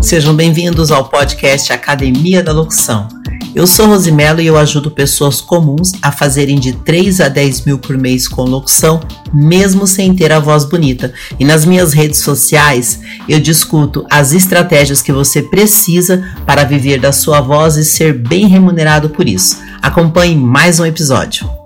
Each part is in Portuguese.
Sejam bem-vindos ao podcast Academia da Locução. Eu sou Rosimelo e eu ajudo pessoas comuns a fazerem de 3 a 10 mil por mês com locução, mesmo sem ter a voz bonita. E nas minhas redes sociais eu discuto as estratégias que você precisa para viver da sua voz e ser bem remunerado por isso. Acompanhe mais um episódio.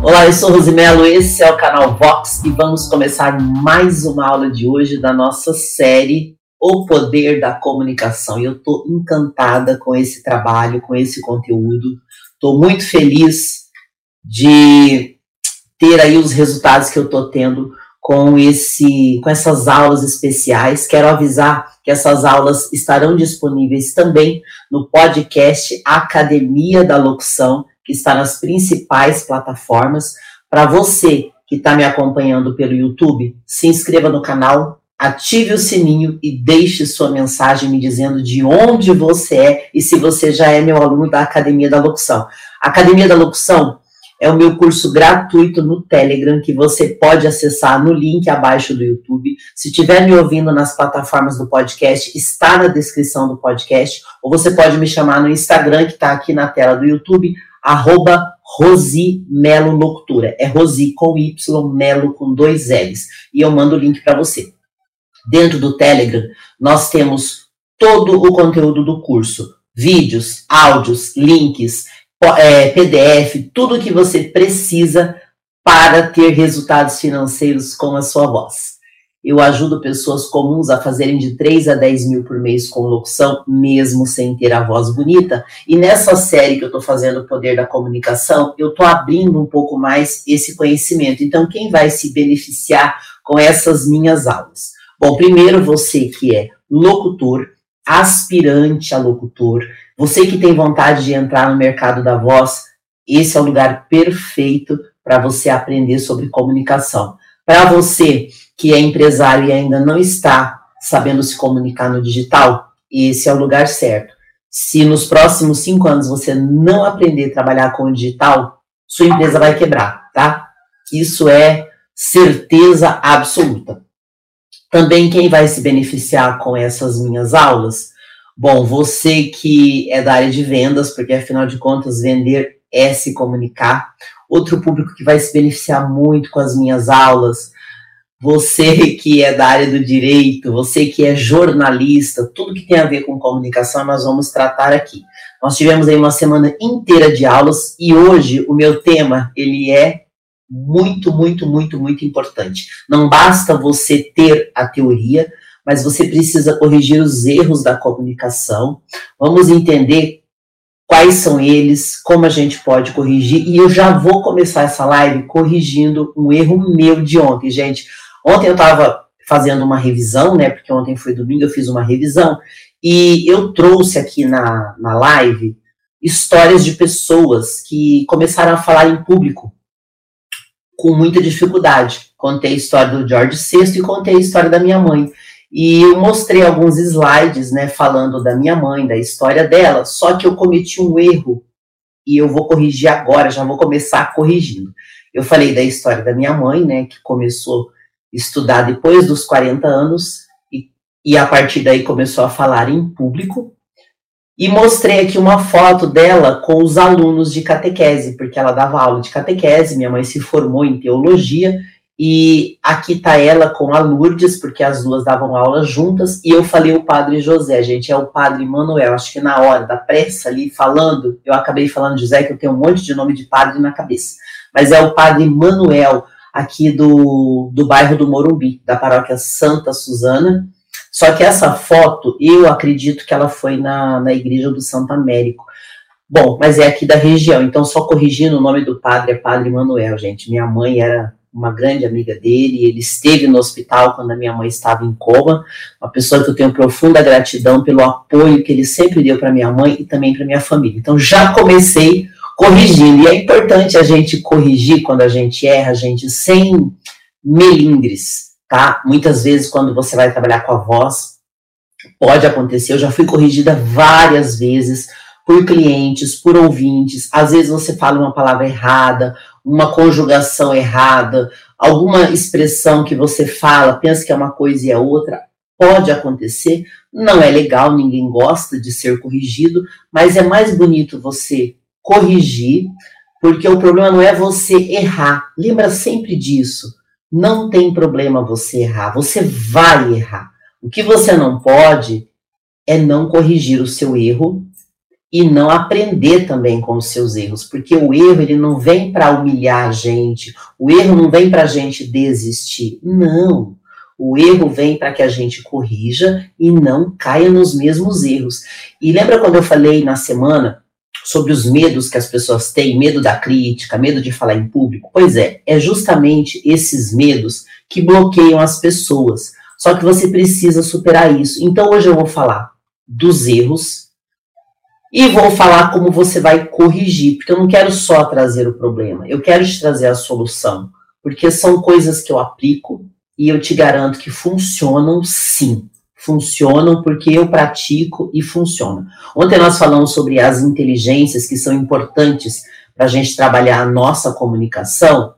Olá, eu sou Rosimelo, esse é o canal Vox e vamos começar mais uma aula de hoje da nossa série O Poder da Comunicação. E eu estou encantada com esse trabalho, com esse conteúdo. Estou muito feliz de ter aí os resultados que eu estou tendo com esse com essas aulas especiais. Quero avisar que essas aulas estarão disponíveis também no podcast Academia da Locução que está nas principais plataformas. Para você que está me acompanhando pelo YouTube, se inscreva no canal, ative o sininho e deixe sua mensagem me dizendo de onde você é e se você já é meu aluno da Academia da Locução. Academia da Locução é o meu curso gratuito no Telegram que você pode acessar no link abaixo do YouTube. Se estiver me ouvindo nas plataformas do podcast, está na descrição do podcast, ou você pode me chamar no Instagram que está aqui na tela do YouTube, arroba Rosi Melo Locutura. É Rosi com Y, Melo com dois L's. E eu mando o link para você. Dentro do Telegram, nós temos todo o conteúdo do curso: vídeos, áudios, links, é, PDF, tudo que você precisa para ter resultados financeiros com a sua voz. Eu ajudo pessoas comuns a fazerem de 3 a 10 mil por mês com locução, mesmo sem ter a voz bonita. E nessa série que eu estou fazendo, o Poder da Comunicação, eu estou abrindo um pouco mais esse conhecimento. Então, quem vai se beneficiar com essas minhas aulas? Bom, primeiro você que é locutor, aspirante a locutor, você que tem vontade de entrar no mercado da voz, esse é o lugar perfeito para você aprender sobre comunicação. Para você que é empresário e ainda não está sabendo se comunicar no digital, esse é o lugar certo. Se nos próximos cinco anos você não aprender a trabalhar com o digital, sua empresa vai quebrar, tá? Isso é certeza absoluta. Também quem vai se beneficiar com essas minhas aulas? Bom, você que é da área de vendas, porque afinal de contas vender é se comunicar. Outro público que vai se beneficiar muito com as minhas aulas você que é da área do direito, você que é jornalista, tudo que tem a ver com comunicação, nós vamos tratar aqui. Nós tivemos aí uma semana inteira de aulas e hoje o meu tema, ele é muito, muito, muito, muito importante. Não basta você ter a teoria, mas você precisa corrigir os erros da comunicação. Vamos entender quais são eles, como a gente pode corrigir. E eu já vou começar essa live corrigindo um erro meu de ontem, gente. Ontem eu estava fazendo uma revisão, né? Porque ontem foi domingo, eu fiz uma revisão, e eu trouxe aqui na, na live histórias de pessoas que começaram a falar em público com muita dificuldade. Contei a história do George VI e contei a história da minha mãe. E eu mostrei alguns slides, né, falando da minha mãe, da história dela, só que eu cometi um erro e eu vou corrigir agora, já vou começar corrigindo. Eu falei da história da minha mãe, né, que começou estudar depois dos 40 anos e, e a partir daí começou a falar em público. E mostrei aqui uma foto dela com os alunos de catequese, porque ela dava aula de catequese, minha mãe se formou em teologia, e aqui tá ela com a Lourdes, porque as duas davam aula juntas, e eu falei o padre José, gente, é o padre Manuel, acho que na hora da pressa ali, falando, eu acabei falando José, que eu tenho um monte de nome de padre na cabeça, mas é o padre Manuel, aqui do, do bairro do Morumbi, da paróquia Santa Susana. Só que essa foto, eu acredito que ela foi na, na igreja do Santo Américo. Bom, mas é aqui da região, então só corrigindo o nome do padre, é Padre Manuel, gente. Minha mãe era uma grande amiga dele, ele esteve no hospital quando a minha mãe estava em coma, uma pessoa que eu tenho profunda gratidão pelo apoio que ele sempre deu para minha mãe e também para minha família. Então já comecei corrigindo. E é importante a gente corrigir quando a gente erra, gente, sem melindres, tá? Muitas vezes, quando você vai trabalhar com a voz, pode acontecer. Eu já fui corrigida várias vezes por clientes, por ouvintes. Às vezes você fala uma palavra errada, uma conjugação errada, alguma expressão que você fala, pensa que é uma coisa e é outra. pode acontecer, não é legal, ninguém gosta de ser corrigido, mas é mais bonito você corrigir, porque o problema não é você errar. Lembra sempre disso. Não tem problema você errar, você vai errar. O que você não pode é não corrigir o seu erro e não aprender também com os seus erros, porque o erro ele não vem para humilhar a gente, o erro não vem para a gente desistir, não. O erro vem para que a gente corrija e não caia nos mesmos erros. E lembra quando eu falei na semana sobre os medos que as pessoas têm, medo da crítica, medo de falar em público? Pois é, é justamente esses medos que bloqueiam as pessoas. Só que você precisa superar isso. Então hoje eu vou falar dos erros e vou falar como você vai corrigir, porque eu não quero só trazer o problema, eu quero te trazer a solução, porque são coisas que eu aplico e eu te garanto que funcionam sim. Funcionam porque eu pratico e funciona. Ontem nós falamos sobre as inteligências que são importantes para a gente trabalhar a nossa comunicação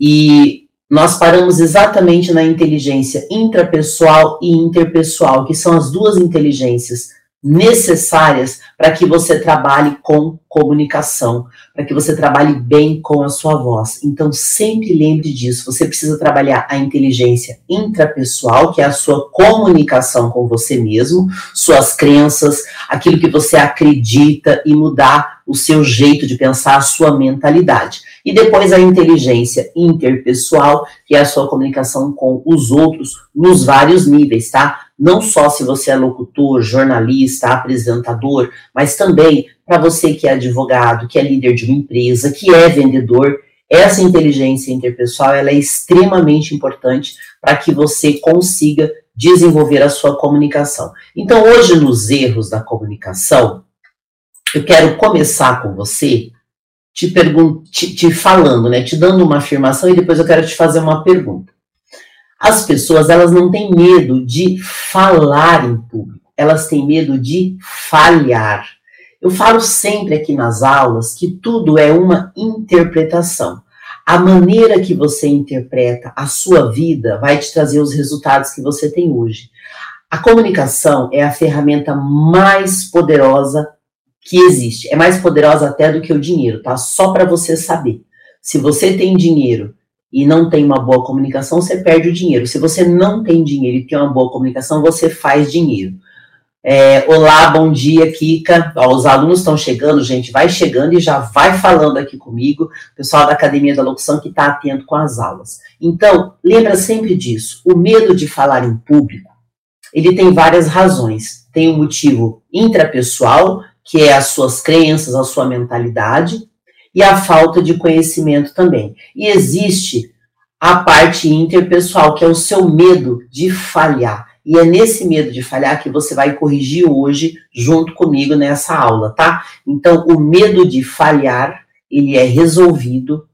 e nós paramos exatamente na inteligência intrapessoal e interpessoal, que são as duas inteligências necessárias para que você trabalhe com comunicação, para que você trabalhe bem com a sua voz. Então, sempre lembre disso. Você precisa trabalhar a inteligência intrapessoal, que é a sua comunicação com você mesmo, suas crenças, aquilo que você acredita e mudar o seu jeito de pensar, a sua mentalidade. E depois a inteligência interpessoal, que é a sua comunicação com os outros nos vários níveis, tá? Não só se você é locutor, jornalista, apresentador, mas também para você que é advogado, que é líder de uma empresa, que é vendedor, essa inteligência interpessoal ela é extremamente importante para que você consiga desenvolver a sua comunicação. Então, hoje, nos erros da comunicação, eu quero começar com você te, te, te falando, né, te dando uma afirmação e depois eu quero te fazer uma pergunta. As pessoas, elas não têm medo de falar em público, elas têm medo de falhar. Eu falo sempre aqui nas aulas que tudo é uma interpretação. A maneira que você interpreta a sua vida vai te trazer os resultados que você tem hoje. A comunicação é a ferramenta mais poderosa que existe. É mais poderosa até do que o dinheiro, tá? Só para você saber. Se você tem dinheiro e não tem uma boa comunicação, você perde o dinheiro. Se você não tem dinheiro e tem uma boa comunicação, você faz dinheiro. É, olá, bom dia, Kika. Ó, os alunos estão chegando, gente, vai chegando e já vai falando aqui comigo, pessoal da Academia da Locução que está atento com as aulas. Então, lembra sempre disso. O medo de falar em público, ele tem várias razões. Tem um motivo intrapessoal, que é as suas crenças, a sua mentalidade, e a falta de conhecimento também. E existe a parte interpessoal, que é o seu medo de falhar. E é nesse medo de falhar que você vai corrigir hoje junto comigo nessa aula, tá? Então, o medo de falhar, ele é resolvido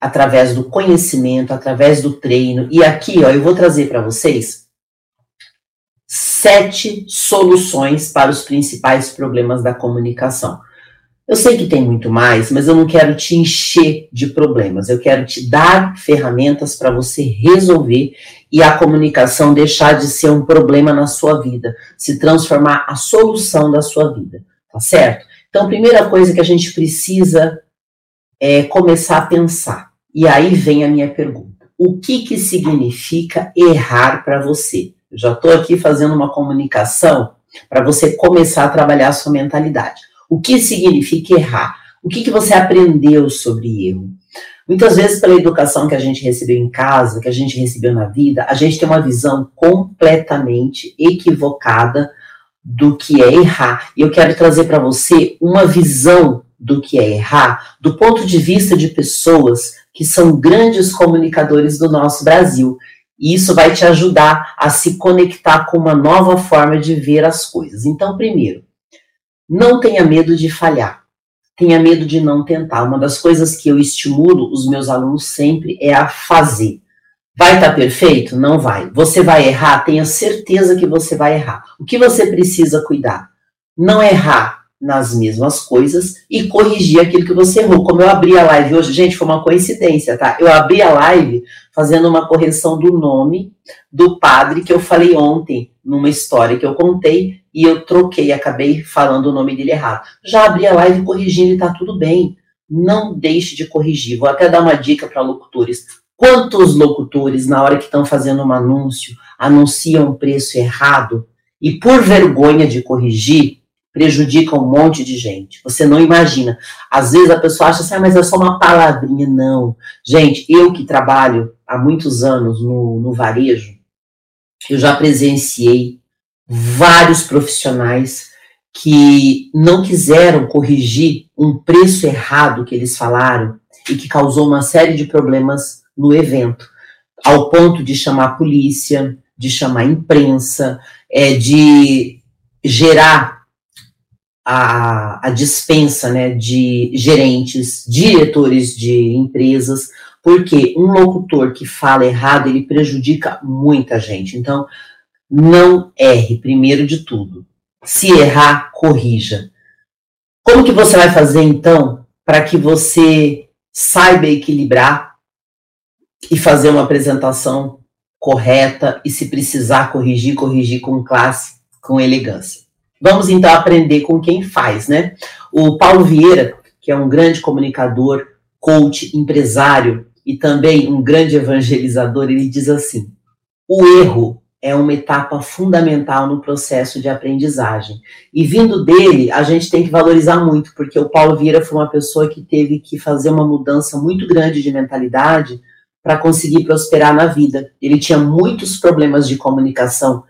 através do conhecimento, através do treino. E aqui, ó, eu vou trazer para vocês sete soluções para os principais problemas da comunicação. Eu sei que tem muito mais, mas eu não quero te encher de problemas. Eu quero te dar ferramentas para você resolver e a comunicação deixar de ser um problema na sua vida, se transformar a solução da sua vida, tá certo? Então, primeira coisa que a gente precisa é começar a pensar. E aí vem a minha pergunta: o que que significa errar para você? Eu já estou aqui fazendo uma comunicação para você começar a trabalhar a sua mentalidade. O que significa errar? O que, que você aprendeu sobre erro? Muitas vezes, pela educação que a gente recebeu em casa, que a gente recebeu na vida, a gente tem uma visão completamente equivocada do que é errar. E eu quero trazer para você uma visão do que é errar, do ponto de vista de pessoas que são grandes comunicadores do nosso Brasil, e isso vai te ajudar a se conectar com uma nova forma de ver as coisas. Então, primeiro, não tenha medo de falhar. Tenha medo de não tentar. Uma das coisas que eu estimulo os meus alunos sempre é a fazer. Vai estar tá perfeito? Não vai. Você vai errar? Tenha certeza que você vai errar. O que você precisa cuidar? Não errar nas mesmas coisas e corrigir aquilo que você errou. Como eu abri a live hoje, gente, foi uma coincidência, tá? Eu abri a live fazendo uma correção do nome do padre que eu falei ontem numa história que eu contei e eu troquei, acabei falando o nome dele errado. Já abri a live corrigindo e tá tudo bem. Não deixe de corrigir. Vou até dar uma dica para locutores. Quantos locutores, na hora que estão fazendo um anúncio, anunciam um preço errado e por vergonha de corrigir, prejudica um monte de gente. Você não imagina. Às vezes a pessoa acha assim, ah, mas é só uma palavrinha. Não. Gente, eu que trabalho há muitos anos no, no varejo, eu já presenciei vários profissionais que não quiseram corrigir um preço errado que eles falaram e que causou uma série de problemas no evento, ao ponto de chamar a polícia, de chamar a imprensa, é, de gerar a, a dispensa né, de gerentes, diretores de empresas, porque um locutor que fala errado, ele prejudica muita gente. Então, não erre, primeiro de tudo. Se errar, corrija. Como que você vai fazer, então, para que você saiba equilibrar e fazer uma apresentação correta e, se precisar corrigir, corrigir com classe, com elegância? Vamos então aprender com quem faz, né? O Paulo Vieira, que é um grande comunicador, coach, empresário e também um grande evangelizador, ele diz assim: o erro é uma etapa fundamental no processo de aprendizagem. E vindo dele, a gente tem que valorizar muito, porque o Paulo Vieira foi uma pessoa que teve que fazer uma mudança muito grande de mentalidade para conseguir prosperar na vida. Ele tinha muitos problemas de comunicação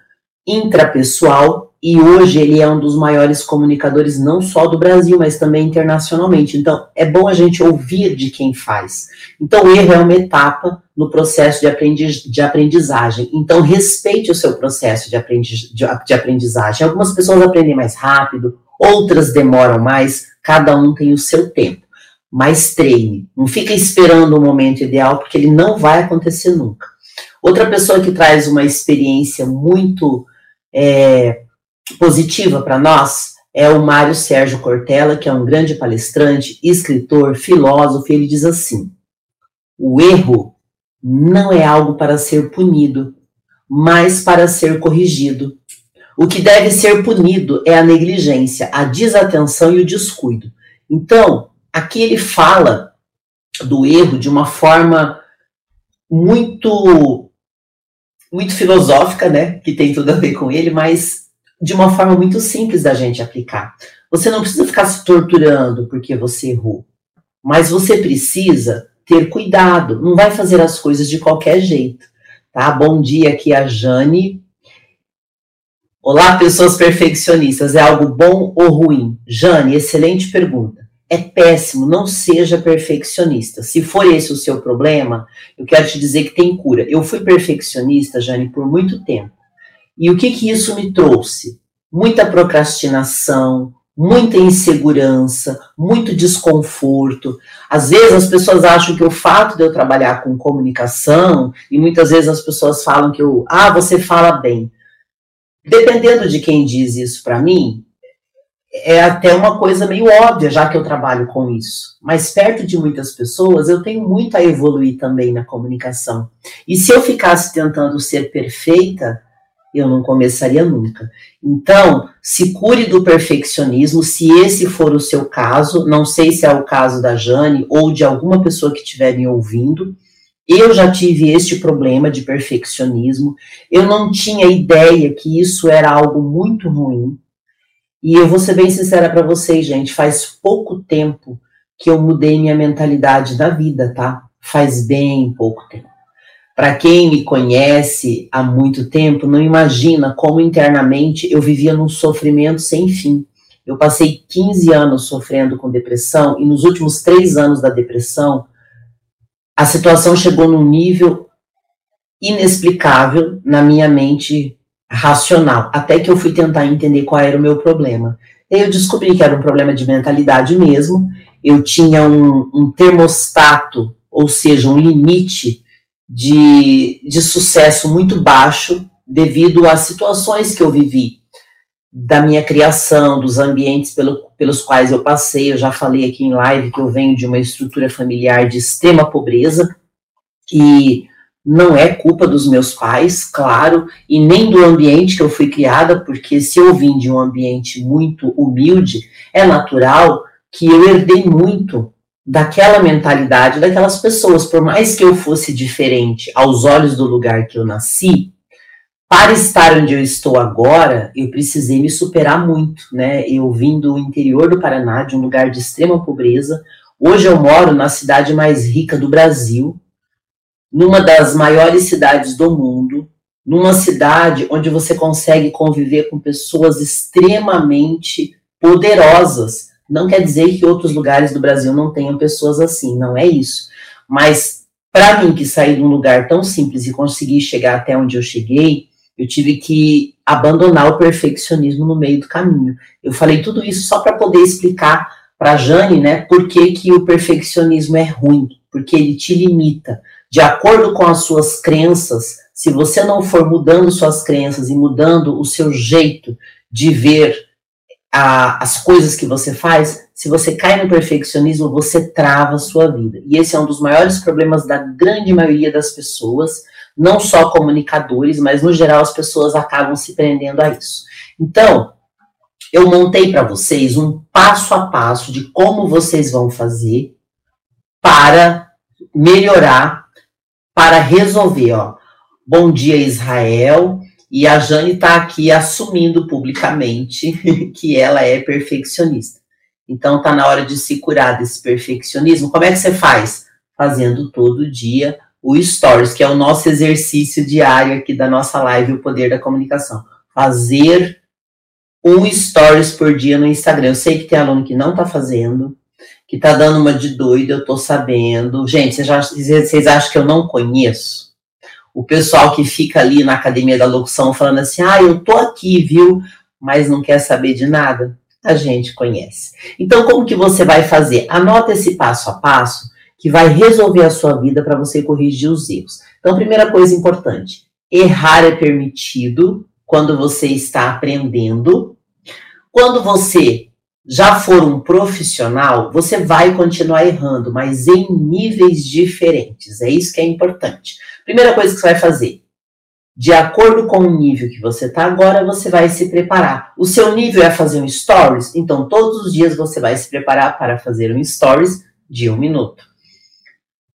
intrapessoal e hoje ele é um dos maiores comunicadores não só do Brasil, mas também internacionalmente. Então, é bom a gente ouvir de quem faz. Então, o erro é uma etapa no processo de, aprendiz, de aprendizagem. Então, respeite o seu processo de, aprendiz, de, de aprendizagem. Algumas pessoas aprendem mais rápido, outras demoram mais, cada um tem o seu tempo. Mas treine. Não fica esperando o momento ideal, porque ele não vai acontecer nunca. Outra pessoa que traz uma experiência muito é, positiva para nós é o Mário Sérgio Cortella, que é um grande palestrante, escritor, filósofo, ele diz assim: o erro não é algo para ser punido, mas para ser corrigido. O que deve ser punido é a negligência, a desatenção e o descuido. Então, aqui ele fala do erro de uma forma muito muito filosófica, né, que tem tudo a ver com ele, mas de uma forma muito simples da gente aplicar. Você não precisa ficar se torturando porque você errou, mas você precisa ter cuidado, não vai fazer as coisas de qualquer jeito, tá? Bom dia aqui a Jane. Olá, pessoas perfeccionistas, é algo bom ou ruim? Jane, excelente pergunta. É péssimo, não seja perfeccionista. Se for esse o seu problema, eu quero te dizer que tem cura. Eu fui perfeccionista, Jane, por muito tempo. E o que, que isso me trouxe? Muita procrastinação, muita insegurança, muito desconforto. Às vezes as pessoas acham que o fato de eu trabalhar com comunicação, e muitas vezes as pessoas falam que eu, ah, você fala bem. Dependendo de quem diz isso para mim, é até uma coisa meio óbvia, já que eu trabalho com isso. Mas perto de muitas pessoas, eu tenho muito a evoluir também na comunicação. E se eu ficasse tentando ser perfeita, eu não começaria nunca. Então, se cure do perfeccionismo, se esse for o seu caso, não sei se é o caso da Jane ou de alguma pessoa que estiver me ouvindo. Eu já tive este problema de perfeccionismo. Eu não tinha ideia que isso era algo muito ruim. E eu vou ser bem sincera para vocês, gente, faz pouco tempo que eu mudei minha mentalidade da vida, tá? Faz bem pouco tempo. Para quem me conhece há muito tempo, não imagina como internamente eu vivia num sofrimento sem fim. Eu passei 15 anos sofrendo com depressão e nos últimos três anos da depressão, a situação chegou num nível inexplicável na minha mente racional, até que eu fui tentar entender qual era o meu problema. E eu descobri que era um problema de mentalidade mesmo. Eu tinha um, um termostato, ou seja, um limite de, de sucesso muito baixo devido às situações que eu vivi. da minha criação, dos ambientes pelo, pelos quais eu passei. Eu já falei aqui em live que eu venho de uma estrutura familiar de extrema pobreza, e não é culpa dos meus pais, claro, e nem do ambiente que eu fui criada, porque se eu vim de um ambiente muito humilde, é natural que eu herdei muito daquela mentalidade daquelas pessoas, por mais que eu fosse diferente aos olhos do lugar que eu nasci, para estar onde eu estou agora, eu precisei me superar muito, né? Eu vim do interior do Paraná, de um lugar de extrema pobreza. Hoje eu moro na cidade mais rica do Brasil, numa das maiores cidades do mundo, numa cidade onde você consegue conviver com pessoas extremamente poderosas. Não quer dizer que outros lugares do Brasil não tenham pessoas assim, não é isso. Mas para mim que saí de um lugar tão simples e consegui chegar até onde eu cheguei, eu tive que abandonar o perfeccionismo no meio do caminho. Eu falei tudo isso só para poder explicar para a Jane, né, por que, que o perfeccionismo é ruim, porque ele te limita. De acordo com as suas crenças, se você não for mudando suas crenças e mudando o seu jeito de ver a, as coisas que você faz, se você cai no perfeccionismo, você trava a sua vida. E esse é um dos maiores problemas da grande maioria das pessoas, não só comunicadores, mas no geral as pessoas acabam se prendendo a isso. Então, eu montei para vocês um passo a passo de como vocês vão fazer para melhorar, para resolver, ó. Bom dia, Israel. E a Jane está aqui assumindo publicamente que ela é perfeccionista. Então está na hora de se curar desse perfeccionismo. Como é que você faz? Fazendo todo dia o Stories, que é o nosso exercício diário aqui da nossa live, o poder da comunicação. Fazer um Stories por dia no Instagram. Eu sei que tem aluno que não está fazendo, que está dando uma de doido, eu estou sabendo. Gente, vocês, acham que eu não conheço? O pessoal que fica ali na academia da locução falando assim, ah, eu tô aqui, viu? Mas não quer saber de nada. A gente conhece. Então, como que você vai fazer? Anota esse passo a passo que vai resolver a sua vida para você corrigir os erros. Então, primeira coisa importante: errar é permitido quando você está aprendendo. Quando você já for um profissional, você vai continuar errando, mas em níveis diferentes. É isso que é importante. Primeira coisa que você vai fazer: de acordo com o nível que você está agora, você vai se preparar. O seu nível é fazer um stories, então todos os dias você vai se preparar para fazer um stories de um minuto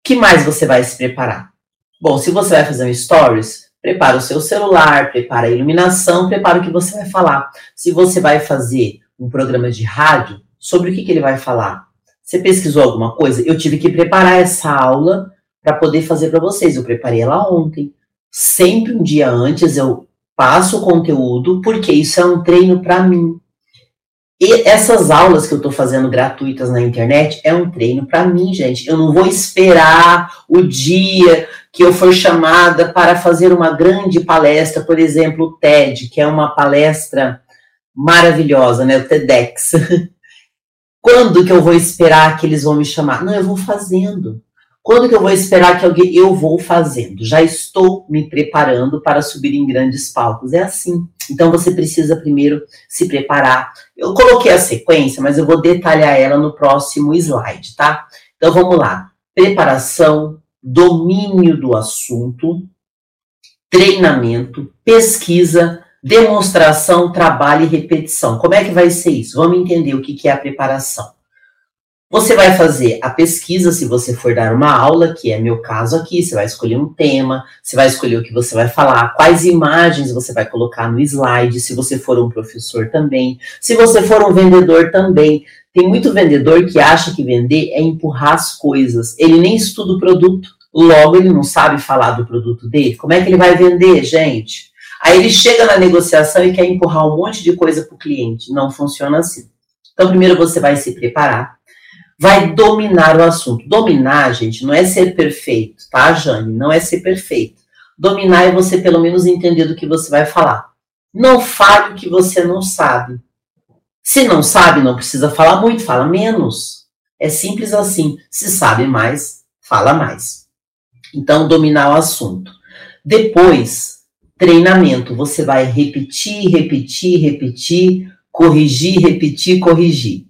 que mais você vai se preparar? Bom, se você vai fazer um stories, prepara o seu celular, prepara a iluminação, prepara o que você vai falar. Se você vai fazer um programa de rádio, sobre o que, que ele vai falar? Você pesquisou alguma coisa? Eu tive que preparar essa aula para poder fazer para vocês. Eu preparei ela ontem. Sempre um dia antes eu passo o conteúdo, porque isso é um treino para mim. E essas aulas que eu estou fazendo gratuitas na internet é um treino para mim, gente. Eu não vou esperar o dia que eu for chamada para fazer uma grande palestra, por exemplo, o TED, que é uma palestra maravilhosa, né? O TEDx. Quando que eu vou esperar que eles vão me chamar? Não, eu vou fazendo. Quando que eu vou esperar que alguém. Eu vou fazendo. Já estou me preparando para subir em grandes palcos. É assim. Então você precisa primeiro se preparar. Eu coloquei a sequência, mas eu vou detalhar ela no próximo slide, tá? Então vamos lá. Preparação, domínio do assunto, treinamento, pesquisa, demonstração, trabalho e repetição. Como é que vai ser isso? Vamos entender o que é a preparação. Você vai fazer a pesquisa se você for dar uma aula, que é meu caso aqui, você vai escolher um tema, você vai escolher o que você vai falar, quais imagens você vai colocar no slide, se você for um professor também, se você for um vendedor também. Tem muito vendedor que acha que vender é empurrar as coisas. Ele nem estuda o produto, logo ele não sabe falar do produto dele. Como é que ele vai vender, gente? Aí ele chega na negociação e quer empurrar um monte de coisa para o cliente. Não funciona assim. Então, primeiro você vai se preparar vai dominar o assunto. Dominar, gente, não é ser perfeito, tá, Jane? Não é ser perfeito. Dominar é você pelo menos entender do que você vai falar. Não fale o que você não sabe. Se não sabe, não precisa falar muito, fala menos. É simples assim. Se sabe mais, fala mais. Então, dominar o assunto. Depois, treinamento. Você vai repetir, repetir, repetir, corrigir, repetir, corrigir.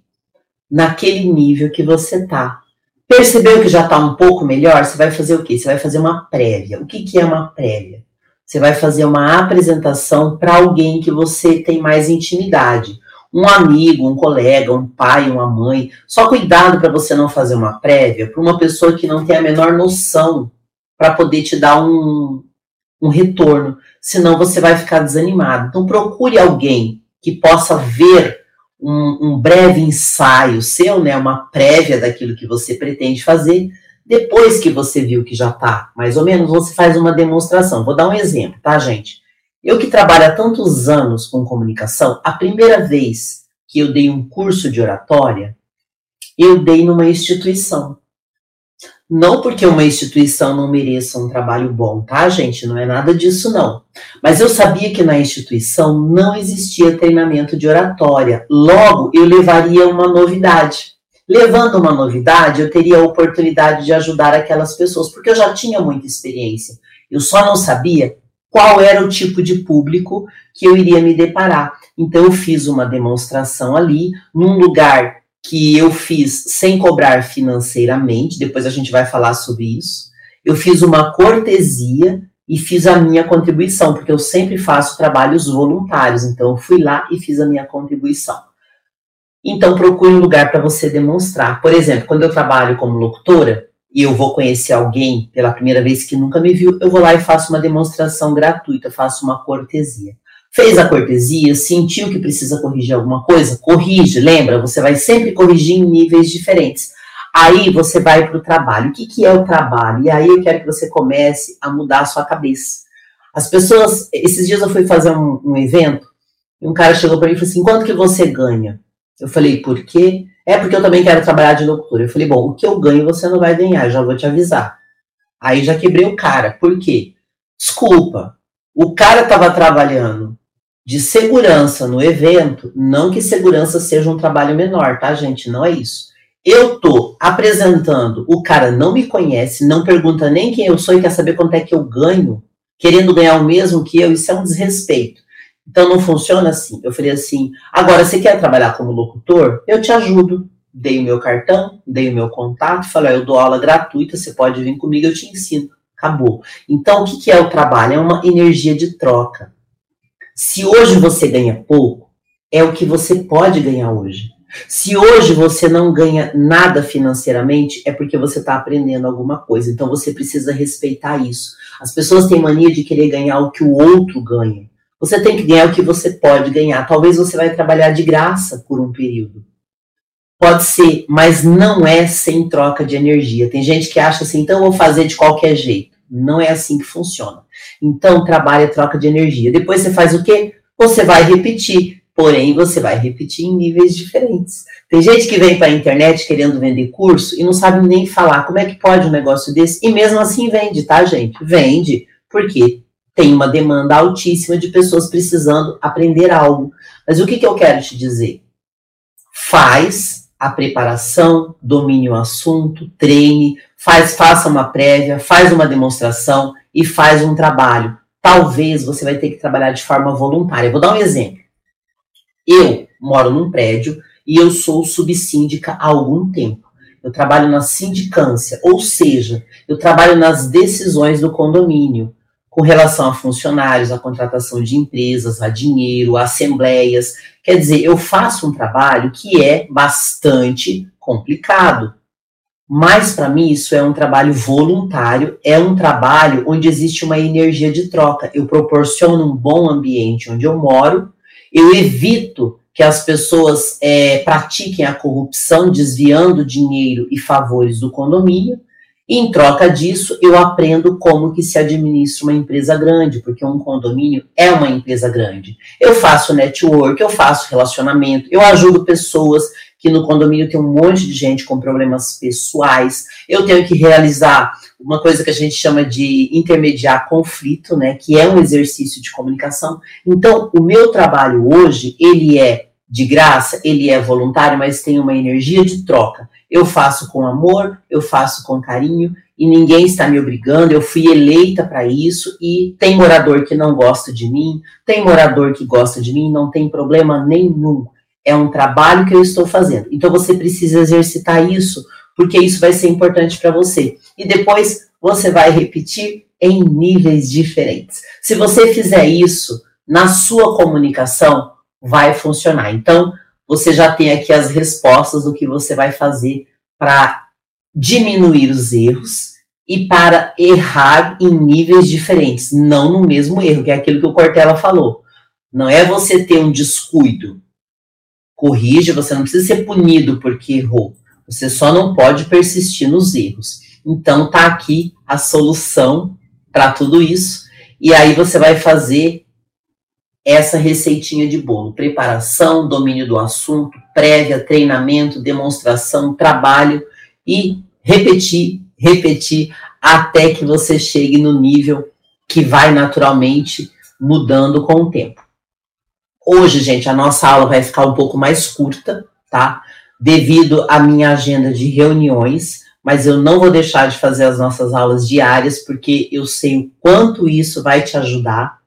Naquele nível que você tá. Percebeu que já está um pouco melhor? Você vai fazer o quê? Você vai fazer uma prévia. O que, que é uma prévia? Você vai fazer uma apresentação para alguém que você tem mais intimidade. Um amigo, um colega, um pai, uma mãe. Só cuidado para você não fazer uma prévia para uma pessoa que não tem a menor noção para poder te dar um, um retorno. Senão você vai ficar desanimado. Então procure alguém que possa ver um, um, breve ensaio seu, né, uma prévia daquilo que você pretende fazer, depois que você viu que já está, mais ou menos, você faz uma demonstração. Vou dar um exemplo, tá, gente? Eu que trabalho há tantos anos com comunicação, a primeira vez que eu dei um curso de oratória, eu dei numa instituição. Não porque uma instituição não mereça um trabalho bom, tá, gente? Não é nada disso, não. Mas eu sabia que na instituição não existia treinamento de oratória. Logo, eu levaria uma novidade. Levando uma novidade, eu teria a oportunidade de ajudar aquelas pessoas, porque eu já tinha muita experiência. Eu só não sabia qual era o tipo de público que eu iria me deparar. Então, eu fiz uma demonstração ali, num lugar que eu fiz sem cobrar financeiramente, depois a gente vai falar sobre isso. Eu fiz uma cortesia e fiz a minha contribuição, porque eu sempre faço trabalhos voluntários, então eu fui lá e fiz a minha contribuição. Então procure um lugar para você demonstrar. Por exemplo, quando eu trabalho como locutora e eu vou conhecer alguém pela primeira vez que nunca me viu, eu vou lá e faço uma demonstração gratuita, faço uma cortesia. Fez a cortesia, sentiu que precisa corrigir alguma coisa? Corrige, lembra? Você vai sempre corrigir em níveis diferentes. Aí você vai para o trabalho. O que, que é o trabalho? E aí eu quero que você comece a mudar a sua cabeça. As pessoas, esses dias eu fui fazer um, um evento, e um cara chegou para mim e falou assim: quanto que você ganha? Eu falei, por quê? É porque eu também quero trabalhar de loucura. Eu falei, bom, o que eu ganho você não vai ganhar, já vou te avisar. Aí já quebrei o cara. Por quê? Desculpa. O cara estava trabalhando de segurança no evento, não que segurança seja um trabalho menor, tá, gente? Não é isso. Eu tô apresentando, o cara não me conhece, não pergunta nem quem eu sou e quer saber quanto é que eu ganho, querendo ganhar o mesmo que eu, isso é um desrespeito. Então não funciona assim. Eu falei assim: agora você quer trabalhar como locutor? Eu te ajudo. Dei o meu cartão, dei o meu contato, falei: eu dou aula gratuita, você pode vir comigo, eu te ensino. Acabou. Então o que, que é o trabalho? É uma energia de troca. Se hoje você ganha pouco, é o que você pode ganhar hoje. Se hoje você não ganha nada financeiramente, é porque você está aprendendo alguma coisa. Então você precisa respeitar isso. As pessoas têm mania de querer ganhar o que o outro ganha. Você tem que ganhar o que você pode ganhar. Talvez você vai trabalhar de graça por um período. Pode ser, mas não é sem troca de energia. Tem gente que acha assim, então eu vou fazer de qualquer jeito. Não é assim que funciona. Então, trabalha troca de energia. Depois você faz o quê? Você vai repetir, porém você vai repetir em níveis diferentes. Tem gente que vem para a internet querendo vender curso e não sabe nem falar como é que pode um negócio desse e mesmo assim vende, tá, gente? Vende, porque tem uma demanda altíssima de pessoas precisando aprender algo. Mas o que, que eu quero te dizer? Faz a preparação, domine o assunto, treine, faz, faça uma prévia, faz uma demonstração e faz um trabalho. Talvez você vai ter que trabalhar de forma voluntária. Vou dar um exemplo. Eu moro num prédio e eu sou subsíndica há algum tempo. Eu trabalho na sindicância, ou seja, eu trabalho nas decisões do condomínio, com relação a funcionários, a contratação de empresas, a dinheiro, a assembleias. Quer dizer, eu faço um trabalho que é bastante complicado. Mas para mim isso é um trabalho voluntário, é um trabalho onde existe uma energia de troca. Eu proporciono um bom ambiente onde eu moro, eu evito que as pessoas é, pratiquem a corrupção, desviando dinheiro e favores do condomínio. E em troca disso, eu aprendo como que se administra uma empresa grande, porque um condomínio é uma empresa grande. Eu faço network, eu faço relacionamento, eu ajudo pessoas que no condomínio tem um monte de gente com problemas pessoais. Eu tenho que realizar uma coisa que a gente chama de intermediar conflito, né, que é um exercício de comunicação. Então, o meu trabalho hoje, ele é de graça, ele é voluntário, mas tem uma energia de troca. eu faço com amor, eu faço com carinho e ninguém está me obrigando. Eu fui eleita para isso e tem morador que não gosta de mim, tem morador que gosta de mim, não tem problema nenhum. É um trabalho que eu estou fazendo. Então você precisa exercitar isso, porque isso vai ser importante para você. E depois você vai repetir em níveis diferentes. Se você fizer isso na sua comunicação, vai funcionar. Então, você já tem aqui as respostas do que você vai fazer para diminuir os erros e para errar em níveis diferentes, não no mesmo erro, que é aquilo que o Cortella falou. Não é você ter um descuido. Corrige, você não precisa ser punido porque errou. Você só não pode persistir nos erros. Então tá aqui a solução para tudo isso. E aí você vai fazer essa receitinha de bolo: preparação, domínio do assunto, prévia, treinamento, demonstração, trabalho e repetir, repetir até que você chegue no nível que vai naturalmente mudando com o tempo. Hoje, gente, a nossa aula vai ficar um pouco mais curta, tá? Devido à minha agenda de reuniões, mas eu não vou deixar de fazer as nossas aulas diárias, porque eu sei o quanto isso vai te ajudar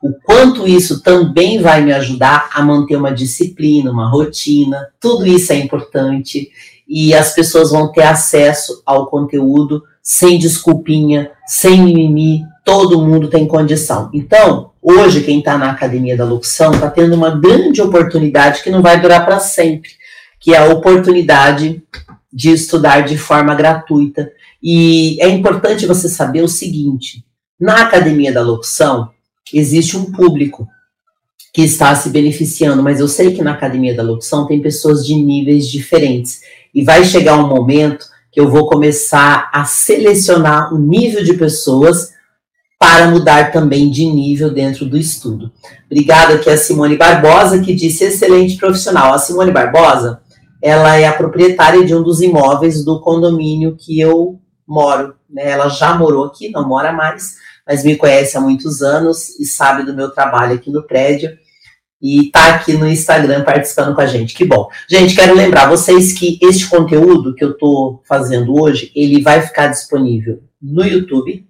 o quanto isso também vai me ajudar a manter uma disciplina, uma rotina, tudo isso é importante e as pessoas vão ter acesso ao conteúdo sem desculpinha, sem mimimi, todo mundo tem condição. Então, hoje, quem está na Academia da Locução está tendo uma grande oportunidade que não vai durar para sempre, que é a oportunidade de estudar de forma gratuita. E é importante você saber o seguinte: na Academia da Locução, existe um público que está se beneficiando, mas eu sei que na academia da locução tem pessoas de níveis diferentes. E vai chegar um momento que eu vou começar a selecionar o nível de pessoas para mudar também de nível dentro do estudo. Obrigada aqui a Simone Barbosa, que disse excelente profissional. A Simone Barbosa, ela é a proprietária de um dos imóveis do condomínio que eu moro. Né? Ela já morou aqui, não mora mais, mas me conhece há muitos anos e sabe do meu trabalho aqui no prédio e está aqui no Instagram participando com a gente. Que bom. Gente, quero lembrar vocês que este conteúdo que eu estou fazendo hoje, ele vai ficar disponível no YouTube,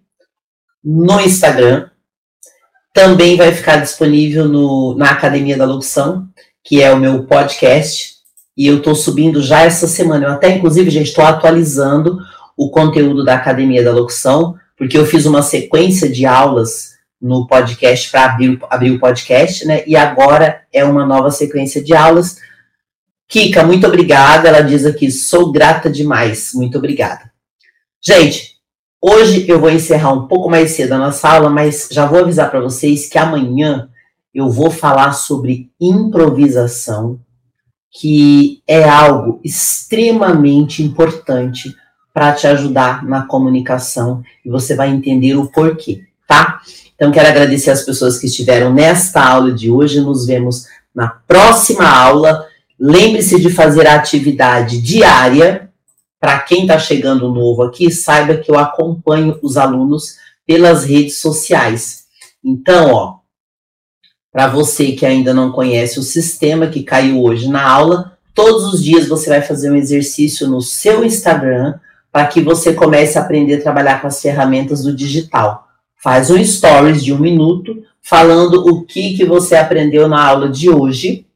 no Instagram, também vai ficar disponível no, na Academia da Locução, que é o meu podcast, e eu estou subindo já essa semana. Eu até, inclusive, gente, estou atualizando o conteúdo da Academia da Locução porque eu fiz uma sequência de aulas no podcast para abrir, abrir o podcast, né? E agora é uma nova sequência de aulas. Kika, muito obrigada. Ela diz aqui, sou grata demais. Muito obrigada. Gente, hoje eu vou encerrar um pouco mais cedo a nossa aula, mas já vou avisar para vocês que amanhã eu vou falar sobre improvisação, que é algo extremamente importante para te ajudar na comunicação e você vai entender o porquê, tá? Então, quero agradecer as pessoas que estiveram nesta aula de hoje. Nos vemos na próxima aula. Lembre-se de fazer a atividade diária. Para quem está chegando novo aqui, saiba que eu acompanho os alunos pelas redes sociais. Então, ó, para você que ainda não conhece o sistema que caiu hoje na aula, todos os dias você vai fazer um exercício no seu Instagram para que você comece a aprender a trabalhar com as ferramentas do digital. Faz um stories de um minuto falando o que, que você aprendeu na aula de hoje.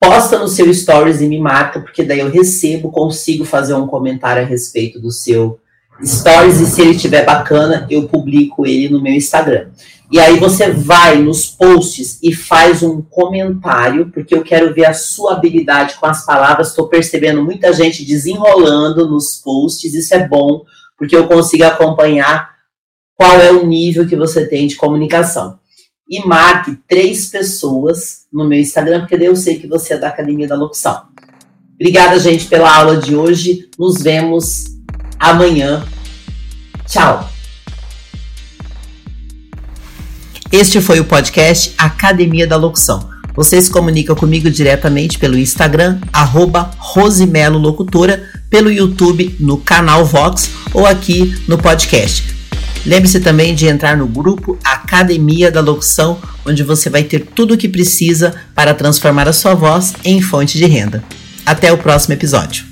Posta no seu stories e me marca, porque daí eu recebo, consigo fazer um comentário a respeito do seu stories e se ele estiver bacana, eu publico ele no meu Instagram. E aí você vai nos posts e faz um comentário, porque eu quero ver a sua habilidade com as palavras. Estou percebendo muita gente desenrolando nos posts, isso é bom, porque eu consigo acompanhar qual é o nível que você tem de comunicação. E marque três pessoas no meu Instagram, porque daí eu sei que você é da Academia da Locução. Obrigada, gente, pela aula de hoje. Nos vemos amanhã. Tchau! Este foi o podcast Academia da Locução. Você se comunica comigo diretamente pelo Instagram, arroba Rosimelo Locutora, pelo YouTube, no canal Vox ou aqui no podcast. Lembre-se também de entrar no grupo Academia da Locução, onde você vai ter tudo o que precisa para transformar a sua voz em fonte de renda. Até o próximo episódio.